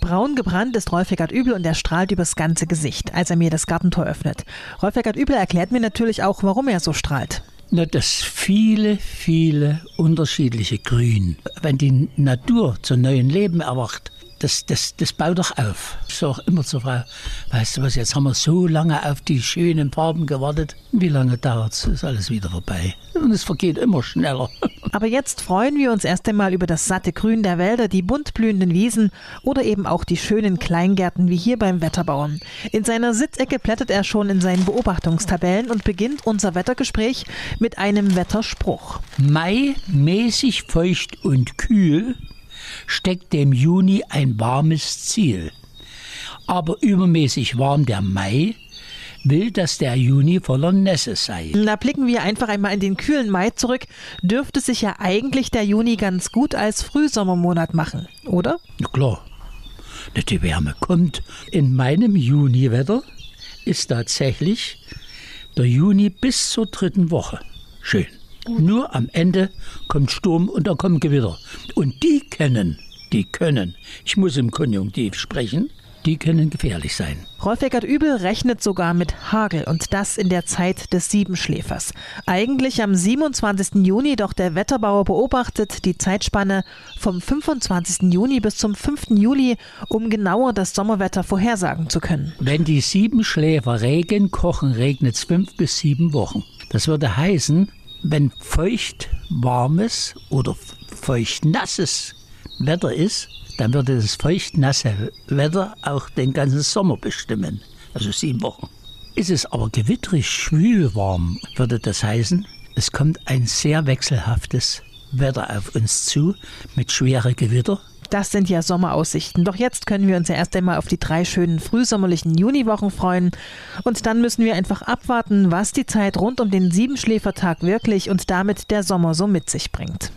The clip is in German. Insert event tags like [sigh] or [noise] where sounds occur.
Braun gebrannt ist Rolf Eckert Übel und er strahlt übers ganze Gesicht, als er mir das Gartentor öffnet. Rolf Eckert Übel erklärt mir natürlich auch, warum er so strahlt. Na, das viele, viele unterschiedliche Grün. Wenn die Natur zu neuen Leben erwacht, das, das, das baut doch auf. Ich sage immer zur Frau, weißt du was, jetzt haben wir so lange auf die schönen Farben gewartet. Wie lange dauert es? Ist alles wieder vorbei. Und es vergeht immer schneller. [laughs] Aber jetzt freuen wir uns erst einmal über das satte Grün der Wälder, die bunt blühenden Wiesen oder eben auch die schönen Kleingärten wie hier beim Wetterbauern. In seiner Sitzecke blättert er schon in seinen Beobachtungstabellen und beginnt unser Wettergespräch mit einem Wetterspruch. Mai mäßig feucht und kühl steckt dem Juni ein warmes Ziel. Aber übermäßig warm der Mai will, dass der Juni voller Nässe sei. Da blicken wir einfach einmal in den kühlen Mai zurück. Dürfte sich ja eigentlich der Juni ganz gut als Frühsommermonat machen, oder? Na klar. Die Wärme kommt. In meinem Juniwetter ist tatsächlich der Juni bis zur dritten Woche schön. Nur am Ende kommt Sturm und dann kommt Gewitter. Und die kennen, die können, ich muss im Konjunktiv sprechen, die können gefährlich sein. Rolf Eckert Übel rechnet sogar mit Hagel und das in der Zeit des Siebenschläfers. Eigentlich am 27. Juni, doch der Wetterbauer beobachtet die Zeitspanne vom 25. Juni bis zum 5. Juli, um genauer das Sommerwetter vorhersagen zu können. Wenn die Siebenschläfer Regen kochen, regnet es fünf bis sieben Wochen. Das würde heißen, wenn feucht warmes oder feucht nasses Wetter ist, dann würde das feucht nasse Wetter auch den ganzen Sommer bestimmen, also sieben Wochen. Ist es aber gewitterig schwül warm, würde das heißen, es kommt ein sehr wechselhaftes Wetter auf uns zu mit schweren Gewitter das sind ja Sommeraussichten. Doch jetzt können wir uns ja erst einmal auf die drei schönen frühsommerlichen Juniwochen freuen. Und dann müssen wir einfach abwarten, was die Zeit rund um den Siebenschläfertag wirklich und damit der Sommer so mit sich bringt.